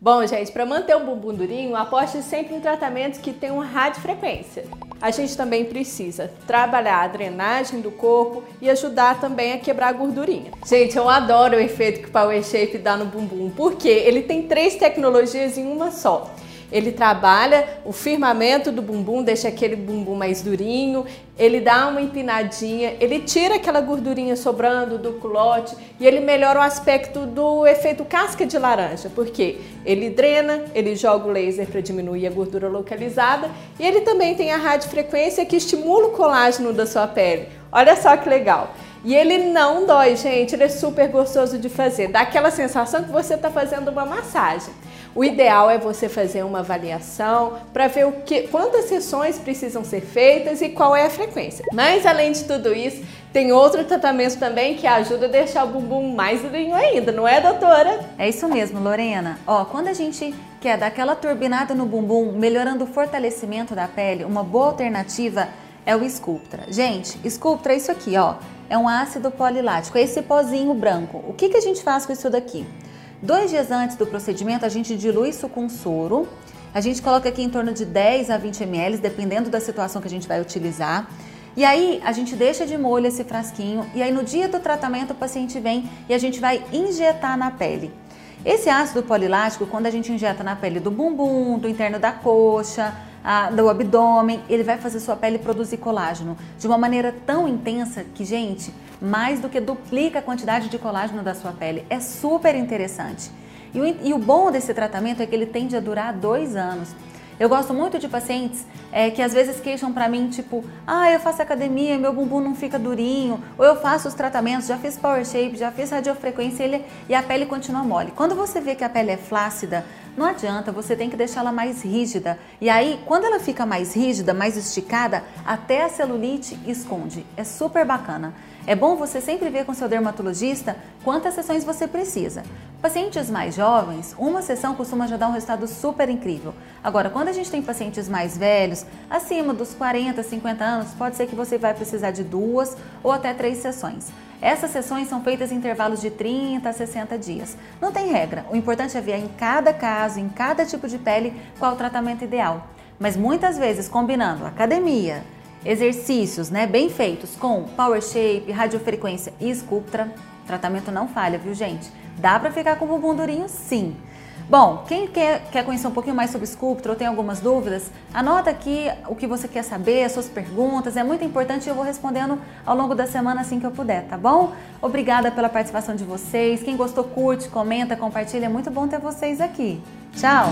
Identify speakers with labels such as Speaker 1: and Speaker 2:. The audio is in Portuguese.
Speaker 1: Bom, gente, para manter o bumbum durinho, aposte sempre em tratamentos que tenham radiofrequência. A gente também precisa trabalhar a drenagem do corpo e ajudar também a quebrar a gordurinha. Gente, eu adoro o efeito que o Power Shape dá no bumbum, porque ele tem três tecnologias em uma só. Ele trabalha o firmamento do bumbum, deixa aquele bumbum mais durinho, ele dá uma empinadinha, ele tira aquela gordurinha sobrando do culote e ele melhora o aspecto do efeito casca de laranja, porque ele drena, ele joga o laser para diminuir a gordura localizada e ele também tem a radiofrequência que estimula o colágeno da sua pele. Olha só que legal! E ele não dói, gente, ele é super gostoso de fazer, dá aquela sensação que você está fazendo uma massagem. O ideal é você fazer uma avaliação para ver o que, quantas sessões precisam ser feitas e qual é a frequência. Mas além de tudo isso, tem outro tratamento também que ajuda a deixar o bumbum mais durinho ainda, não é, doutora?
Speaker 2: É isso mesmo, Lorena. Ó, quando a gente quer dar aquela turbinada no bumbum, melhorando o fortalecimento da pele, uma boa alternativa é o Sculptra. Gente, Sculptra é isso aqui, ó. É um ácido polilático, é esse pozinho branco. O que, que a gente faz com isso daqui? Dois dias antes do procedimento, a gente dilui isso com soro. A gente coloca aqui em torno de 10 a 20 ml, dependendo da situação que a gente vai utilizar. E aí a gente deixa de molho esse frasquinho e aí no dia do tratamento o paciente vem e a gente vai injetar na pele. Esse ácido polilático, quando a gente injeta na pele do bumbum, do interno da coxa, do abdômen, ele vai fazer sua pele produzir colágeno de uma maneira tão intensa que, gente, mais do que duplica a quantidade de colágeno da sua pele. É super interessante. E o, e o bom desse tratamento é que ele tende a durar dois anos. Eu gosto muito de pacientes é, que às vezes queixam para mim, tipo, ah, eu faço academia, meu bumbum não fica durinho, ou eu faço os tratamentos, já fiz power shape, já fiz radiofrequência ele, e a pele continua mole. Quando você vê que a pele é flácida, não adianta, você tem que deixá-la mais rígida. E aí, quando ela fica mais rígida, mais esticada, até a celulite esconde. É super bacana. É bom você sempre ver com seu dermatologista quantas sessões você precisa. Pacientes mais jovens, uma sessão costuma já dar um resultado super incrível. Agora, quando a gente tem pacientes mais velhos, acima dos 40, 50 anos, pode ser que você vai precisar de duas ou até três sessões. Essas sessões são feitas em intervalos de 30 a 60 dias. Não tem regra, o importante é ver em cada caso, em cada tipo de pele, qual o tratamento ideal. Mas muitas vezes combinando academia, exercícios né, bem feitos com Power Shape, radiofrequência e Sculptra, tratamento não falha, viu gente? Dá para ficar com o bumbum durinho sim. Bom, quem quer, quer conhecer um pouquinho mais sobre Sculptra ou tem algumas dúvidas, anota aqui o que você quer saber, as suas perguntas, é muito importante e eu vou respondendo ao longo da semana assim que eu puder, tá bom? Obrigada pela participação de vocês, quem gostou curte, comenta, compartilha, é muito bom ter vocês aqui. Tchau!